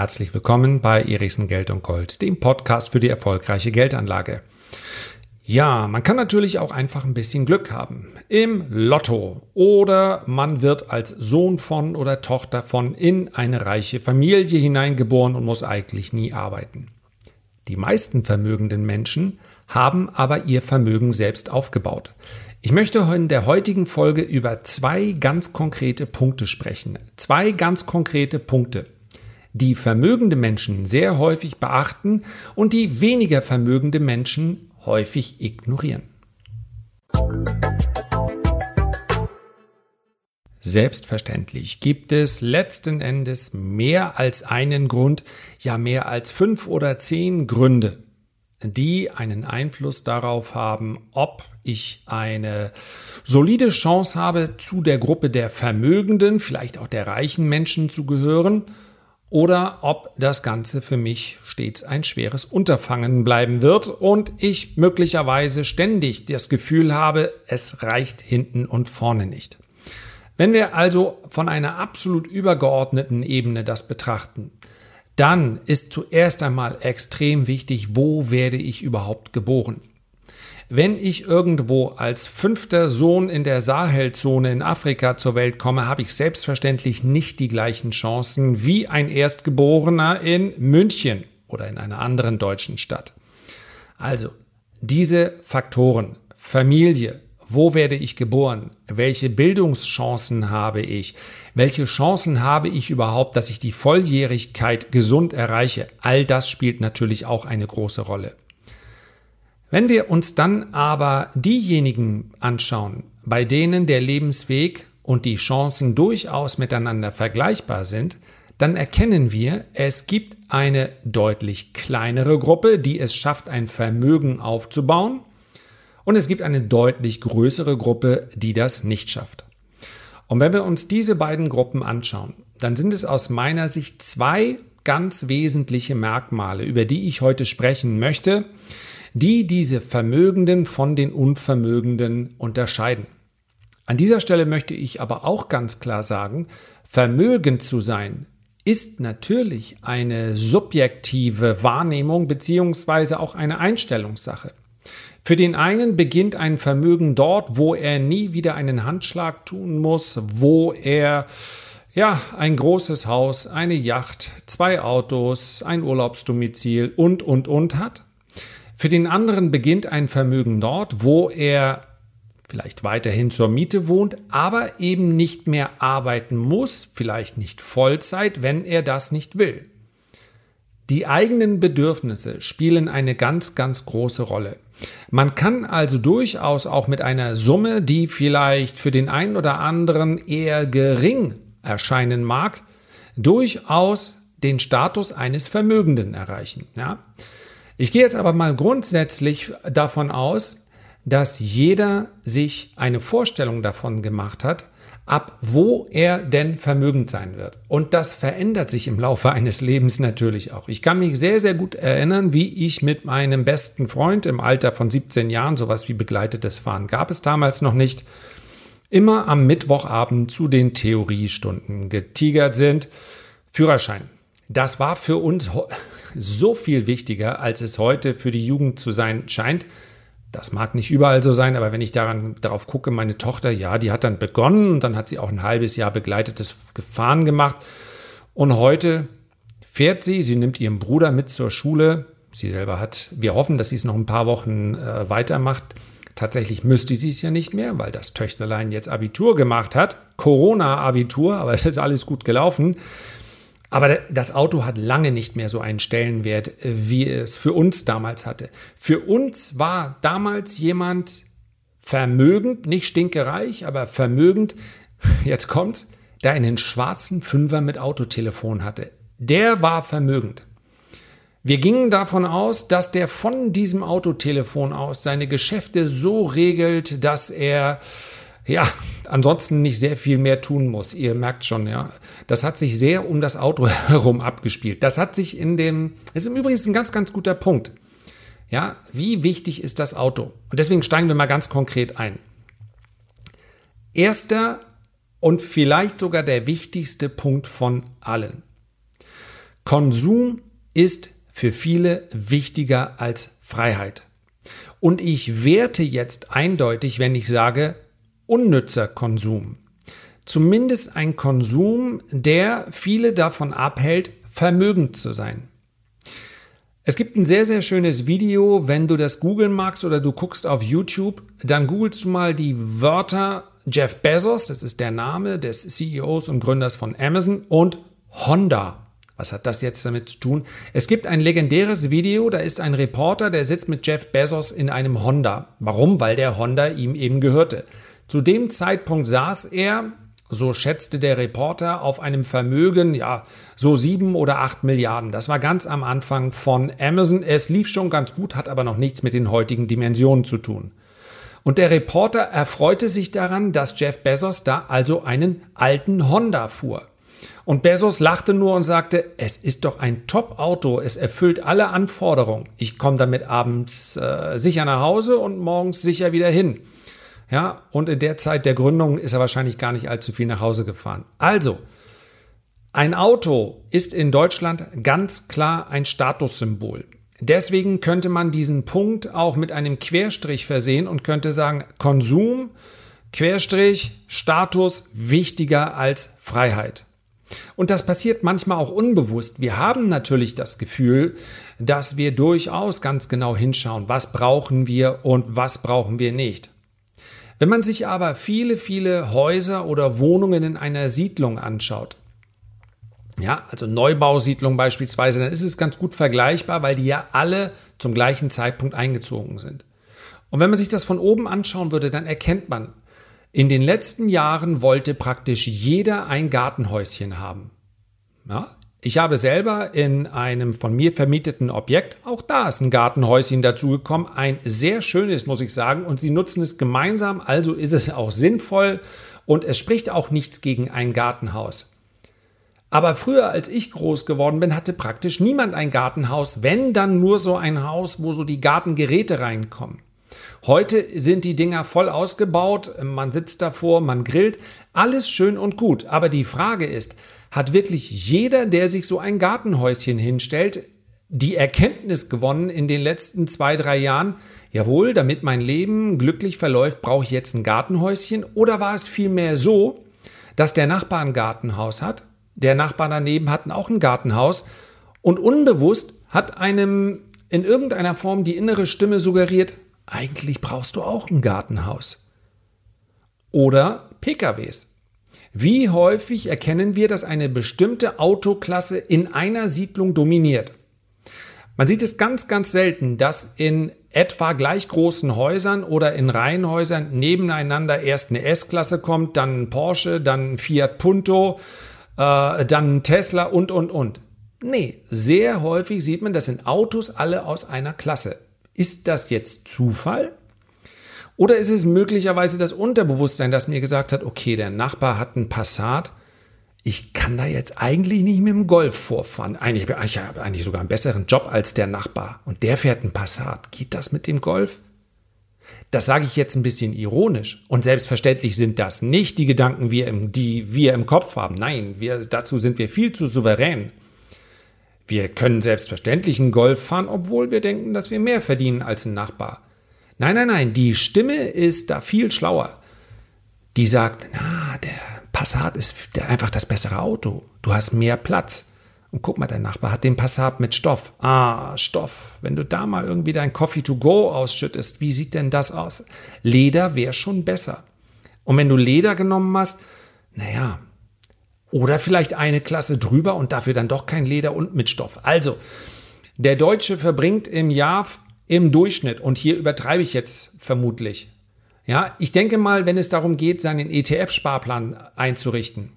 Herzlich willkommen bei Erichsen Geld und Gold, dem Podcast für die erfolgreiche Geldanlage. Ja, man kann natürlich auch einfach ein bisschen Glück haben. Im Lotto. Oder man wird als Sohn von oder Tochter von in eine reiche Familie hineingeboren und muss eigentlich nie arbeiten. Die meisten vermögenden Menschen haben aber ihr Vermögen selbst aufgebaut. Ich möchte in der heutigen Folge über zwei ganz konkrete Punkte sprechen. Zwei ganz konkrete Punkte, die vermögende Menschen sehr häufig beachten und die weniger vermögende Menschen häufig ignorieren. Selbstverständlich gibt es letzten Endes mehr als einen Grund, ja mehr als fünf oder zehn Gründe, die einen Einfluss darauf haben, ob ich eine solide Chance habe, zu der Gruppe der Vermögenden, vielleicht auch der reichen Menschen zu gehören oder ob das Ganze für mich stets ein schweres Unterfangen bleiben wird und ich möglicherweise ständig das Gefühl habe, es reicht hinten und vorne nicht. Wenn wir also von einer absolut übergeordneten Ebene das betrachten, dann ist zuerst einmal extrem wichtig, wo werde ich überhaupt geboren? Wenn ich irgendwo als fünfter Sohn in der Sahelzone in Afrika zur Welt komme, habe ich selbstverständlich nicht die gleichen Chancen wie ein Erstgeborener in München oder in einer anderen deutschen Stadt. Also, diese Faktoren, Familie, wo werde ich geboren? Welche Bildungschancen habe ich? Welche Chancen habe ich überhaupt, dass ich die Volljährigkeit gesund erreiche? All das spielt natürlich auch eine große Rolle. Wenn wir uns dann aber diejenigen anschauen, bei denen der Lebensweg und die Chancen durchaus miteinander vergleichbar sind, dann erkennen wir, es gibt eine deutlich kleinere Gruppe, die es schafft, ein Vermögen aufzubauen, und es gibt eine deutlich größere Gruppe, die das nicht schafft. Und wenn wir uns diese beiden Gruppen anschauen, dann sind es aus meiner Sicht zwei ganz wesentliche Merkmale, über die ich heute sprechen möchte, die diese Vermögenden von den Unvermögenden unterscheiden. An dieser Stelle möchte ich aber auch ganz klar sagen, vermögend zu sein ist natürlich eine subjektive Wahrnehmung beziehungsweise auch eine Einstellungssache. Für den einen beginnt ein Vermögen dort, wo er nie wieder einen Handschlag tun muss, wo er ja, ein großes Haus, eine Yacht, zwei Autos, ein Urlaubsdomizil und, und, und hat. Für den anderen beginnt ein Vermögen dort, wo er vielleicht weiterhin zur Miete wohnt, aber eben nicht mehr arbeiten muss, vielleicht nicht Vollzeit, wenn er das nicht will. Die eigenen Bedürfnisse spielen eine ganz, ganz große Rolle. Man kann also durchaus auch mit einer Summe, die vielleicht für den einen oder anderen eher gering erscheinen mag, durchaus den Status eines Vermögenden erreichen. Ja? Ich gehe jetzt aber mal grundsätzlich davon aus, dass jeder sich eine Vorstellung davon gemacht hat, ab wo er denn vermögend sein wird. Und das verändert sich im Laufe eines Lebens natürlich auch. Ich kann mich sehr, sehr gut erinnern, wie ich mit meinem besten Freund im Alter von 17 Jahren, sowas wie begleitetes Fahren gab es damals noch nicht, immer am Mittwochabend zu den Theoriestunden getigert sind. Führerschein. Das war für uns so viel wichtiger, als es heute für die Jugend zu sein scheint. Das mag nicht überall so sein, aber wenn ich daran, darauf gucke, meine Tochter, ja, die hat dann begonnen und dann hat sie auch ein halbes Jahr begleitetes Gefahren gemacht. Und heute fährt sie, sie nimmt ihren Bruder mit zur Schule. Sie selber hat, wir hoffen, dass sie es noch ein paar Wochen äh, weitermacht. Tatsächlich müsste sie es ja nicht mehr, weil das Töchterlein jetzt Abitur gemacht hat. Corona-Abitur, aber es ist alles gut gelaufen. Aber das Auto hat lange nicht mehr so einen Stellenwert, wie es für uns damals hatte. Für uns war damals jemand vermögend, nicht stinkereich, aber vermögend, jetzt kommt's, der einen schwarzen Fünfer mit Autotelefon hatte. Der war vermögend. Wir gingen davon aus, dass der von diesem Autotelefon aus seine Geschäfte so regelt, dass er ja, ansonsten nicht sehr viel mehr tun muss. Ihr merkt schon, ja. Das hat sich sehr um das Auto herum abgespielt. Das hat sich in dem, das ist im Übrigen ein ganz, ganz guter Punkt. Ja, wie wichtig ist das Auto? Und deswegen steigen wir mal ganz konkret ein. Erster und vielleicht sogar der wichtigste Punkt von allen. Konsum ist für viele wichtiger als Freiheit. Und ich werte jetzt eindeutig, wenn ich sage, unnützer Konsum. Zumindest ein Konsum, der viele davon abhält, vermögend zu sein. Es gibt ein sehr, sehr schönes Video, wenn du das googeln magst oder du guckst auf YouTube, dann googelst du mal die Wörter Jeff Bezos, das ist der Name des CEOs und Gründers von Amazon, und Honda. Was hat das jetzt damit zu tun? Es gibt ein legendäres Video, da ist ein Reporter, der sitzt mit Jeff Bezos in einem Honda. Warum? Weil der Honda ihm eben gehörte. Zu dem Zeitpunkt saß er, so schätzte der Reporter, auf einem Vermögen, ja, so sieben oder acht Milliarden. Das war ganz am Anfang von Amazon. Es lief schon ganz gut, hat aber noch nichts mit den heutigen Dimensionen zu tun. Und der Reporter erfreute sich daran, dass Jeff Bezos da also einen alten Honda fuhr. Und Bezos lachte nur und sagte, es ist doch ein Top-Auto, es erfüllt alle Anforderungen. Ich komme damit abends äh, sicher nach Hause und morgens sicher wieder hin. Ja, und in der Zeit der Gründung ist er wahrscheinlich gar nicht allzu viel nach Hause gefahren. Also, ein Auto ist in Deutschland ganz klar ein Statussymbol. Deswegen könnte man diesen Punkt auch mit einem Querstrich versehen und könnte sagen, Konsum, Querstrich, Status wichtiger als Freiheit. Und das passiert manchmal auch unbewusst. Wir haben natürlich das Gefühl, dass wir durchaus ganz genau hinschauen, was brauchen wir und was brauchen wir nicht. Wenn man sich aber viele, viele Häuser oder Wohnungen in einer Siedlung anschaut, ja, also Neubausiedlung beispielsweise, dann ist es ganz gut vergleichbar, weil die ja alle zum gleichen Zeitpunkt eingezogen sind. Und wenn man sich das von oben anschauen würde, dann erkennt man, in den letzten Jahren wollte praktisch jeder ein Gartenhäuschen haben. Ja? Ich habe selber in einem von mir vermieteten Objekt, auch da ist ein Gartenhäuschen dazugekommen, ein sehr schönes, muss ich sagen, und sie nutzen es gemeinsam, also ist es auch sinnvoll und es spricht auch nichts gegen ein Gartenhaus. Aber früher, als ich groß geworden bin, hatte praktisch niemand ein Gartenhaus, wenn dann nur so ein Haus, wo so die Gartengeräte reinkommen. Heute sind die Dinger voll ausgebaut, man sitzt davor, man grillt, alles schön und gut. Aber die Frage ist, hat wirklich jeder, der sich so ein Gartenhäuschen hinstellt, die Erkenntnis gewonnen in den letzten zwei, drei Jahren, jawohl, damit mein Leben glücklich verläuft, brauche ich jetzt ein Gartenhäuschen? Oder war es vielmehr so, dass der Nachbar ein Gartenhaus hat, der Nachbar daneben hat auch ein Gartenhaus und unbewusst hat einem in irgendeiner Form die innere Stimme suggeriert, eigentlich brauchst du auch ein Gartenhaus. Oder PKWs. Wie häufig erkennen wir, dass eine bestimmte Autoklasse in einer Siedlung dominiert? Man sieht es ganz, ganz selten, dass in etwa gleich großen Häusern oder in Reihenhäusern nebeneinander erst eine S-Klasse kommt, dann ein Porsche, dann ein Fiat Punto, äh, dann ein Tesla und, und, und. Nee, sehr häufig sieht man, das sind Autos alle aus einer Klasse. Ist das jetzt Zufall? Oder ist es möglicherweise das Unterbewusstsein, das mir gesagt hat, okay, der Nachbar hat einen Passat, ich kann da jetzt eigentlich nicht mit dem Golf vorfahren. Eigentlich, ich habe eigentlich sogar einen besseren Job als der Nachbar und der fährt einen Passat. Geht das mit dem Golf? Das sage ich jetzt ein bisschen ironisch. Und selbstverständlich sind das nicht die Gedanken, die wir im Kopf haben. Nein, wir, dazu sind wir viel zu souverän. Wir können selbstverständlich einen Golf fahren, obwohl wir denken, dass wir mehr verdienen als ein Nachbar. Nein, nein, nein, die Stimme ist da viel schlauer. Die sagt, na, der Passat ist einfach das bessere Auto. Du hast mehr Platz. Und guck mal, dein Nachbar hat den Passat mit Stoff. Ah, Stoff. Wenn du da mal irgendwie dein Coffee to go ausschüttest, wie sieht denn das aus? Leder wäre schon besser. Und wenn du Leder genommen hast, naja, oder vielleicht eine Klasse drüber und dafür dann doch kein Leder und mit Stoff. Also, der Deutsche verbringt im Jahr im Durchschnitt, und hier übertreibe ich jetzt vermutlich, ja, ich denke mal, wenn es darum geht, seinen ETF-Sparplan einzurichten,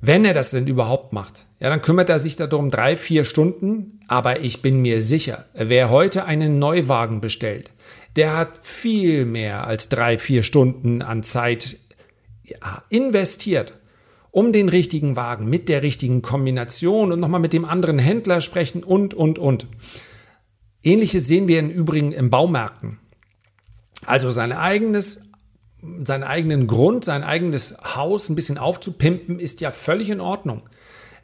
wenn er das denn überhaupt macht, ja, dann kümmert er sich darum drei, vier Stunden. Aber ich bin mir sicher, wer heute einen Neuwagen bestellt, der hat viel mehr als drei, vier Stunden an Zeit ja, investiert, um den richtigen Wagen mit der richtigen Kombination und nochmal mit dem anderen Händler sprechen und, und, und. Ähnliches sehen wir im Übrigen im Baumärkten. Also sein eigenes, seinen eigenen Grund, sein eigenes Haus ein bisschen aufzupimpen, ist ja völlig in Ordnung.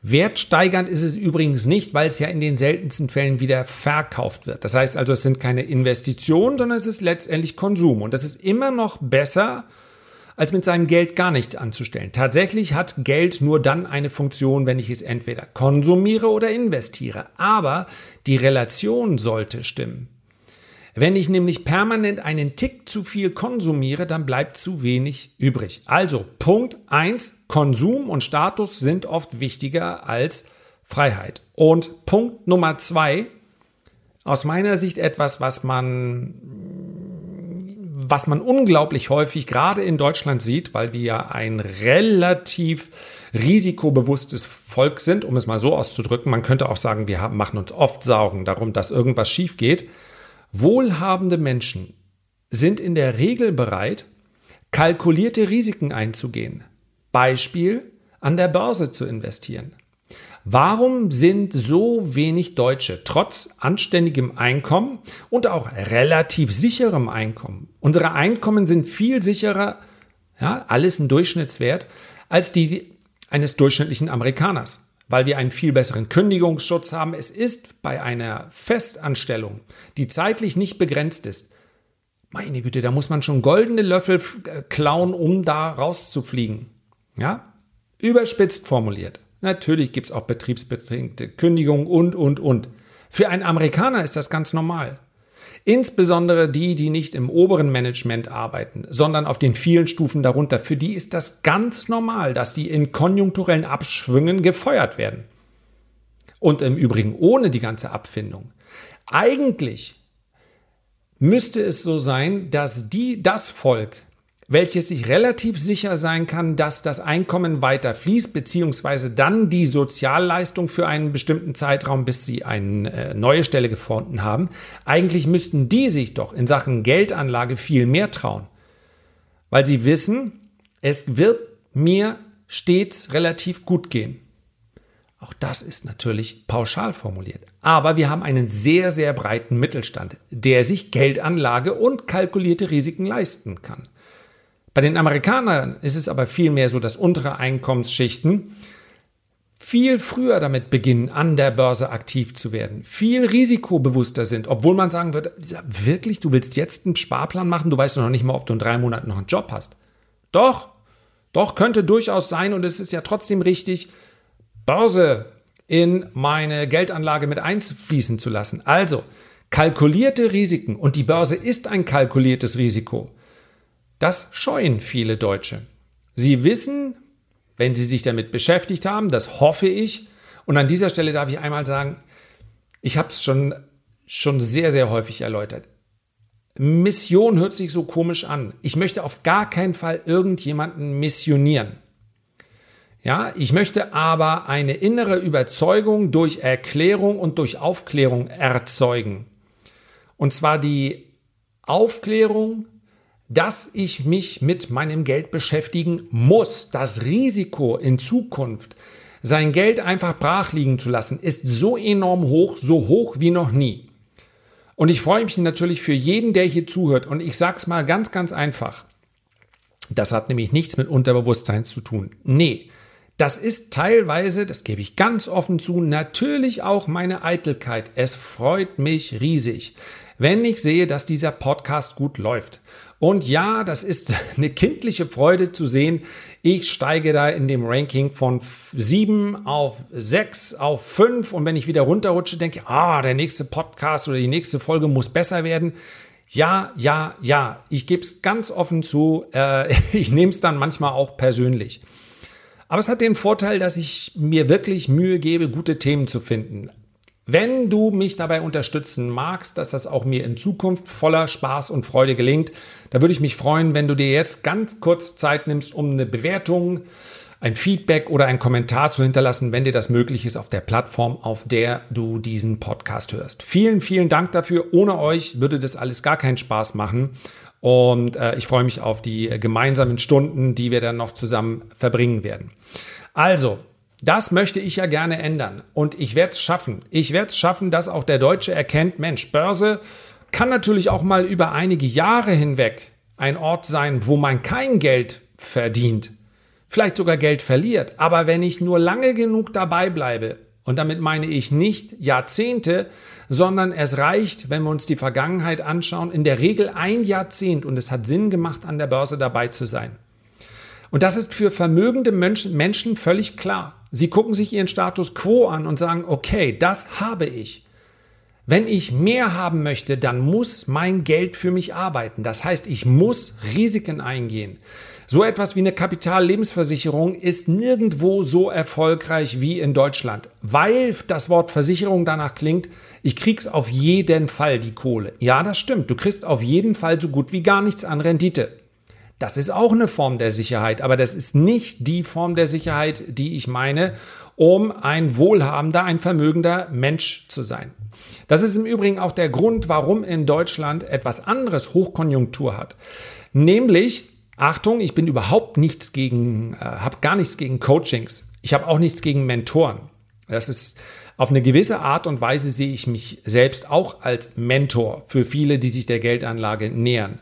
Wertsteigernd ist es übrigens nicht, weil es ja in den seltensten Fällen wieder verkauft wird. Das heißt also, es sind keine Investitionen, sondern es ist letztendlich Konsum. Und das ist immer noch besser, als mit seinem Geld gar nichts anzustellen. Tatsächlich hat Geld nur dann eine Funktion, wenn ich es entweder konsumiere oder investiere. Aber die Relation sollte stimmen. Wenn ich nämlich permanent einen Tick zu viel konsumiere, dann bleibt zu wenig übrig. Also Punkt 1, Konsum und Status sind oft wichtiger als Freiheit. Und Punkt Nummer 2, aus meiner Sicht etwas, was man was man unglaublich häufig gerade in Deutschland sieht, weil wir ja ein relativ risikobewusstes Volk sind, um es mal so auszudrücken. Man könnte auch sagen, wir machen uns oft Sorgen darum, dass irgendwas schief geht. Wohlhabende Menschen sind in der Regel bereit, kalkulierte Risiken einzugehen. Beispiel, an der Börse zu investieren. Warum sind so wenig Deutsche trotz anständigem Einkommen und auch relativ sicherem Einkommen? Unsere Einkommen sind viel sicherer, ja, alles ein Durchschnittswert, als die eines durchschnittlichen Amerikaners weil wir einen viel besseren Kündigungsschutz haben. Es ist bei einer Festanstellung, die zeitlich nicht begrenzt ist, meine Güte, da muss man schon goldene Löffel äh, klauen, um da rauszufliegen. Ja? Überspitzt formuliert. Natürlich gibt es auch betriebsbedingte Kündigungen und, und, und. Für einen Amerikaner ist das ganz normal. Insbesondere die, die nicht im oberen Management arbeiten, sondern auf den vielen Stufen darunter. Für die ist das ganz normal, dass die in konjunkturellen Abschwüngen gefeuert werden. Und im Übrigen ohne die ganze Abfindung. Eigentlich müsste es so sein, dass die, das Volk, welches sich relativ sicher sein kann, dass das Einkommen weiter fließt, beziehungsweise dann die Sozialleistung für einen bestimmten Zeitraum, bis sie eine äh, neue Stelle gefunden haben. Eigentlich müssten die sich doch in Sachen Geldanlage viel mehr trauen, weil sie wissen, es wird mir stets relativ gut gehen. Auch das ist natürlich pauschal formuliert. Aber wir haben einen sehr, sehr breiten Mittelstand, der sich Geldanlage und kalkulierte Risiken leisten kann. Bei den Amerikanern ist es aber vielmehr so, dass untere Einkommensschichten viel früher damit beginnen, an der Börse aktiv zu werden, viel risikobewusster sind, obwohl man sagen würde, wirklich, du willst jetzt einen Sparplan machen, du weißt noch nicht mal, ob du in drei Monaten noch einen Job hast. Doch, doch könnte durchaus sein und es ist ja trotzdem richtig, Börse in meine Geldanlage mit einfließen zu lassen. Also, kalkulierte Risiken und die Börse ist ein kalkuliertes Risiko. Das scheuen viele Deutsche. Sie wissen, wenn sie sich damit beschäftigt haben, das hoffe ich. Und an dieser Stelle darf ich einmal sagen, ich habe es schon, schon sehr, sehr häufig erläutert. Mission hört sich so komisch an. Ich möchte auf gar keinen Fall irgendjemanden missionieren. Ja, ich möchte aber eine innere Überzeugung durch Erklärung und durch Aufklärung erzeugen. Und zwar die Aufklärung dass ich mich mit meinem Geld beschäftigen muss. Das Risiko in Zukunft, sein Geld einfach brach liegen zu lassen, ist so enorm hoch, so hoch wie noch nie. Und ich freue mich natürlich für jeden, der hier zuhört. Und ich sage es mal ganz, ganz einfach. Das hat nämlich nichts mit Unterbewusstsein zu tun. Nee, das ist teilweise, das gebe ich ganz offen zu, natürlich auch meine Eitelkeit. Es freut mich riesig, wenn ich sehe, dass dieser Podcast gut läuft. Und ja, das ist eine kindliche Freude zu sehen. Ich steige da in dem Ranking von 7 auf 6 auf 5 und wenn ich wieder runterrutsche, denke ich, ah, der nächste Podcast oder die nächste Folge muss besser werden. Ja, ja, ja, ich gebe es ganz offen zu. Äh, ich nehme es dann manchmal auch persönlich. Aber es hat den Vorteil, dass ich mir wirklich Mühe gebe, gute Themen zu finden. Wenn du mich dabei unterstützen magst, dass das auch mir in Zukunft voller Spaß und Freude gelingt, da würde ich mich freuen, wenn du dir jetzt ganz kurz Zeit nimmst, um eine Bewertung, ein Feedback oder einen Kommentar zu hinterlassen, wenn dir das möglich ist auf der Plattform, auf der du diesen Podcast hörst. Vielen, vielen Dank dafür. Ohne euch würde das alles gar keinen Spaß machen. Und äh, ich freue mich auf die gemeinsamen Stunden, die wir dann noch zusammen verbringen werden. Also, das möchte ich ja gerne ändern und ich werde es schaffen. Ich werde es schaffen, dass auch der Deutsche erkennt, Mensch, Börse kann natürlich auch mal über einige Jahre hinweg ein Ort sein, wo man kein Geld verdient. vielleicht sogar Geld verliert. Aber wenn ich nur lange genug dabei bleibe, und damit meine ich nicht Jahrzehnte, sondern es reicht, wenn wir uns die Vergangenheit anschauen, in der Regel ein Jahrzehnt und es hat Sinn gemacht, an der Börse dabei zu sein. Und das ist für vermögende Menschen völlig klar. Sie gucken sich ihren Status quo an und sagen, okay, das habe ich. Wenn ich mehr haben möchte, dann muss mein Geld für mich arbeiten. Das heißt, ich muss Risiken eingehen. So etwas wie eine Kapitallebensversicherung ist nirgendwo so erfolgreich wie in Deutschland, weil das Wort Versicherung danach klingt, ich krieg's auf jeden Fall die Kohle. Ja, das stimmt, du kriegst auf jeden Fall so gut wie gar nichts an Rendite. Das ist auch eine Form der Sicherheit, aber das ist nicht die Form der Sicherheit, die ich meine, um ein wohlhabender, ein vermögender Mensch zu sein. Das ist im Übrigen auch der Grund, warum in Deutschland etwas anderes Hochkonjunktur hat. Nämlich Achtung, ich bin überhaupt nichts gegen, äh, habe gar nichts gegen Coachings. Ich habe auch nichts gegen Mentoren. Das ist auf eine gewisse Art und Weise sehe ich mich selbst auch als Mentor für viele, die sich der Geldanlage nähern.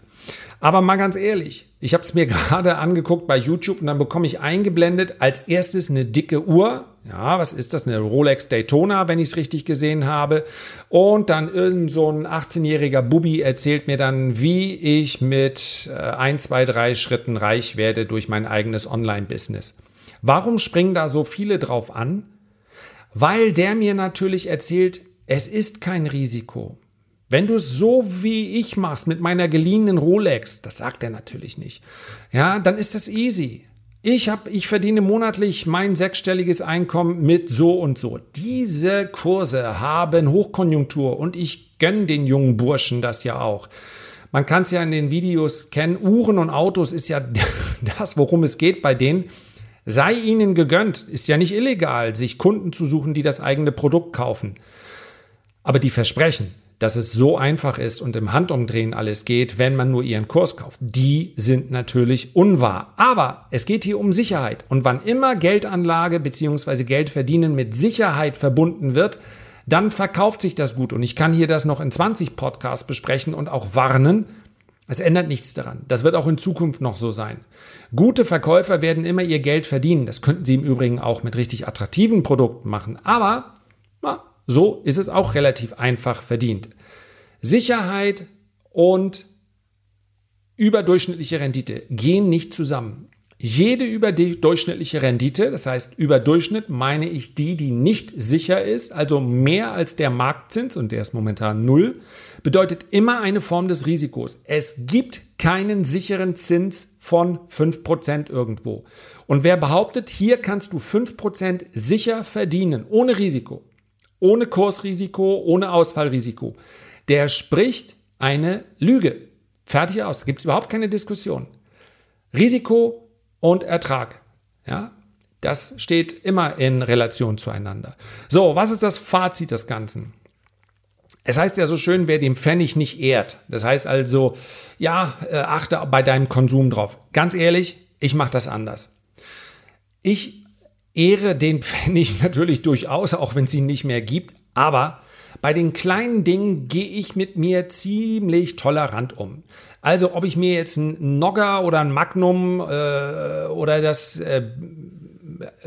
Aber mal ganz ehrlich, ich habe es mir gerade angeguckt bei YouTube und dann bekomme ich eingeblendet als erstes eine dicke Uhr. Ja, was ist das? Eine Rolex Daytona, wenn ich es richtig gesehen habe. Und dann irgend so ein 18-jähriger Bubi erzählt mir dann, wie ich mit äh, ein, zwei, drei Schritten reich werde durch mein eigenes Online-Business. Warum springen da so viele drauf an? Weil der mir natürlich erzählt, es ist kein Risiko. Wenn du es so wie ich machst mit meiner geliehenen Rolex, das sagt er natürlich nicht, ja, dann ist das easy. Ich, hab, ich verdiene monatlich mein sechsstelliges Einkommen mit so und so. Diese Kurse haben Hochkonjunktur und ich gönne den jungen Burschen das ja auch. Man kann es ja in den Videos kennen. Uhren und Autos ist ja das, worum es geht bei denen. Sei ihnen gegönnt. Ist ja nicht illegal, sich Kunden zu suchen, die das eigene Produkt kaufen. Aber die Versprechen, dass es so einfach ist und im Handumdrehen alles geht, wenn man nur ihren Kurs kauft. Die sind natürlich unwahr. Aber es geht hier um Sicherheit. Und wann immer Geldanlage bzw. Geldverdienen mit Sicherheit verbunden wird, dann verkauft sich das gut. Und ich kann hier das noch in 20 Podcasts besprechen und auch warnen. Es ändert nichts daran. Das wird auch in Zukunft noch so sein. Gute Verkäufer werden immer ihr Geld verdienen. Das könnten sie im Übrigen auch mit richtig attraktiven Produkten machen. Aber so ist es auch relativ einfach verdient. Sicherheit und überdurchschnittliche Rendite gehen nicht zusammen. Jede überdurchschnittliche Rendite, das heißt Überdurchschnitt, meine ich die, die nicht sicher ist, also mehr als der Marktzins, und der ist momentan null, bedeutet immer eine Form des Risikos. Es gibt keinen sicheren Zins von 5% irgendwo. Und wer behauptet, hier kannst du 5% sicher verdienen, ohne Risiko, ohne Kursrisiko, ohne Ausfallrisiko, der spricht eine Lüge. Fertig aus. Gibt es überhaupt keine Diskussion. Risiko und Ertrag. Ja, das steht immer in Relation zueinander. So, was ist das Fazit des Ganzen? Es heißt ja so schön, wer dem Pfennig nicht ehrt. Das heißt also, ja, äh, achte bei deinem Konsum drauf. Ganz ehrlich, ich mache das anders. Ich ehre den Pfennig natürlich durchaus, auch wenn es ihn nicht mehr gibt, aber bei den kleinen Dingen gehe ich mit mir ziemlich tolerant um. Also ob ich mir jetzt ein Nogger oder ein Magnum äh, oder das äh,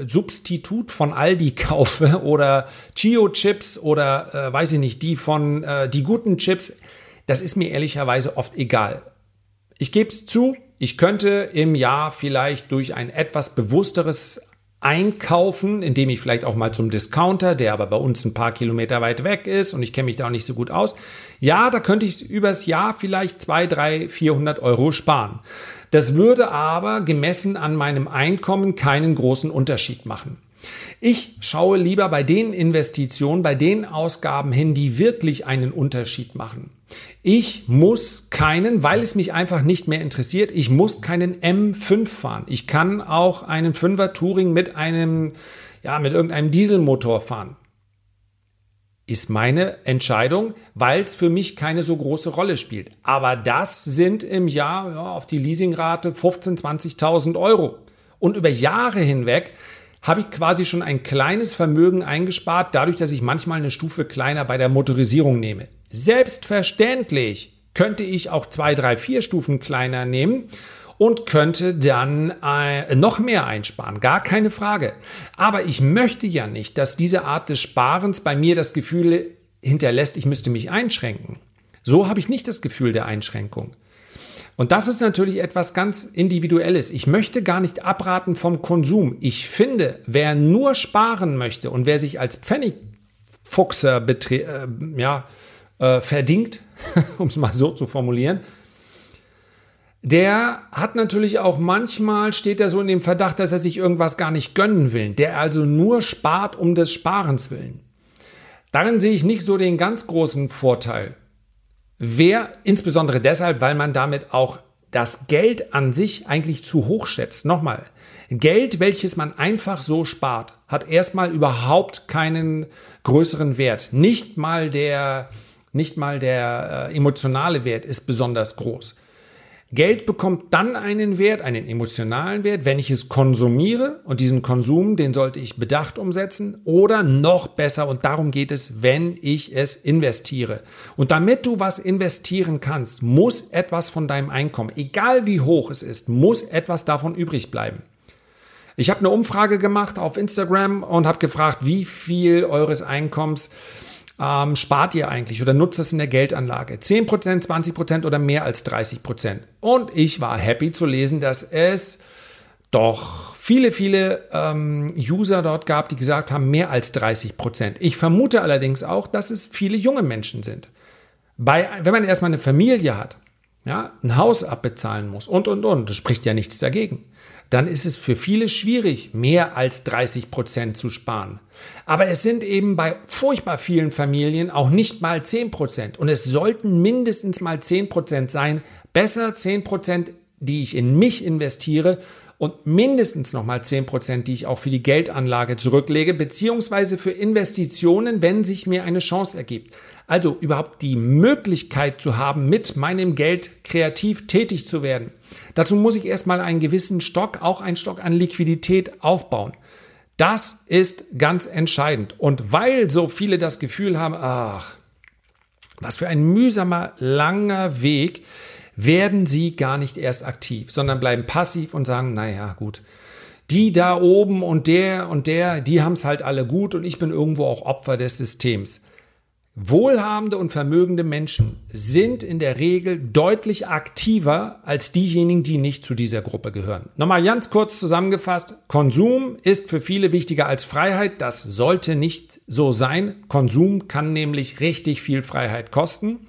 Substitut von Aldi kaufe oder Chio Chips oder äh, weiß ich nicht, die von äh, die guten Chips, das ist mir ehrlicherweise oft egal. Ich gebe es zu, ich könnte im Jahr vielleicht durch ein etwas bewussteres einkaufen, indem ich vielleicht auch mal zum Discounter, der aber bei uns ein paar Kilometer weit weg ist und ich kenne mich da auch nicht so gut aus. Ja, da könnte ich übers Jahr vielleicht 2, 3, 400 Euro sparen. Das würde aber gemessen an meinem Einkommen keinen großen Unterschied machen. Ich schaue lieber bei den Investitionen, bei den Ausgaben hin, die wirklich einen Unterschied machen. Ich muss keinen, weil es mich einfach nicht mehr interessiert, ich muss keinen M5 fahren. Ich kann auch einen 5er Touring mit einem, ja, mit irgendeinem Dieselmotor fahren. Ist meine Entscheidung, weil es für mich keine so große Rolle spielt. Aber das sind im Jahr ja, auf die Leasingrate 15.000, 20.000 Euro. Und über Jahre hinweg habe ich quasi schon ein kleines Vermögen eingespart, dadurch, dass ich manchmal eine Stufe kleiner bei der Motorisierung nehme. Selbstverständlich könnte ich auch zwei, drei, vier Stufen kleiner nehmen und könnte dann äh, noch mehr einsparen, gar keine Frage. Aber ich möchte ja nicht, dass diese Art des Sparens bei mir das Gefühl hinterlässt, ich müsste mich einschränken. So habe ich nicht das Gefühl der Einschränkung. Und das ist natürlich etwas ganz Individuelles. Ich möchte gar nicht abraten vom Konsum. Ich finde, wer nur sparen möchte und wer sich als Pfennigfuchser äh, ja, äh, verdingt, um es mal so zu formulieren, der hat natürlich auch manchmal, steht er so in dem Verdacht, dass er sich irgendwas gar nicht gönnen will, der also nur spart um des Sparens willen. Darin sehe ich nicht so den ganz großen Vorteil. Wer, insbesondere deshalb, weil man damit auch das Geld an sich eigentlich zu hoch schätzt. Nochmal, Geld, welches man einfach so spart, hat erstmal überhaupt keinen größeren Wert. Nicht mal der, nicht mal der äh, emotionale Wert ist besonders groß. Geld bekommt dann einen Wert, einen emotionalen Wert, wenn ich es konsumiere und diesen Konsum, den sollte ich bedacht umsetzen oder noch besser und darum geht es, wenn ich es investiere. Und damit du was investieren kannst, muss etwas von deinem Einkommen, egal wie hoch es ist, muss etwas davon übrig bleiben. Ich habe eine Umfrage gemacht auf Instagram und habe gefragt, wie viel eures Einkommens ähm, spart ihr eigentlich oder nutzt es in der Geldanlage? 10%, 20% oder mehr als 30%? Und ich war happy zu lesen, dass es doch viele, viele ähm, User dort gab, die gesagt haben, mehr als 30%. Ich vermute allerdings auch, dass es viele junge Menschen sind. Bei, wenn man erstmal eine Familie hat, ja, ein Haus abbezahlen muss und, und, und, das spricht ja nichts dagegen dann ist es für viele schwierig, mehr als 30 Prozent zu sparen. Aber es sind eben bei furchtbar vielen Familien auch nicht mal 10 Prozent. Und es sollten mindestens mal 10 Prozent sein. Besser 10 Prozent, die ich in mich investiere und mindestens nochmal 10 Prozent, die ich auch für die Geldanlage zurücklege, beziehungsweise für Investitionen, wenn sich mir eine Chance ergibt. Also überhaupt die Möglichkeit zu haben, mit meinem Geld kreativ tätig zu werden. Dazu muss ich erstmal einen gewissen Stock, auch einen Stock an Liquidität aufbauen. Das ist ganz entscheidend. Und weil so viele das Gefühl haben, ach, was für ein mühsamer, langer Weg, werden sie gar nicht erst aktiv, sondern bleiben passiv und sagen, naja, gut, die da oben und der und der, die haben es halt alle gut und ich bin irgendwo auch Opfer des Systems. Wohlhabende und vermögende Menschen sind in der Regel deutlich aktiver als diejenigen, die nicht zu dieser Gruppe gehören. Nochmal ganz kurz zusammengefasst, Konsum ist für viele wichtiger als Freiheit. Das sollte nicht so sein. Konsum kann nämlich richtig viel Freiheit kosten.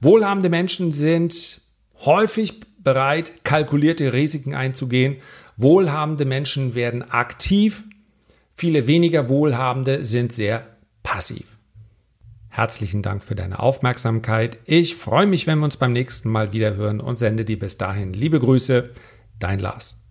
Wohlhabende Menschen sind häufig bereit, kalkulierte Risiken einzugehen. Wohlhabende Menschen werden aktiv. Viele weniger Wohlhabende sind sehr passiv. Herzlichen Dank für deine Aufmerksamkeit. Ich freue mich, wenn wir uns beim nächsten Mal wieder hören und sende dir bis dahin liebe Grüße. Dein Lars.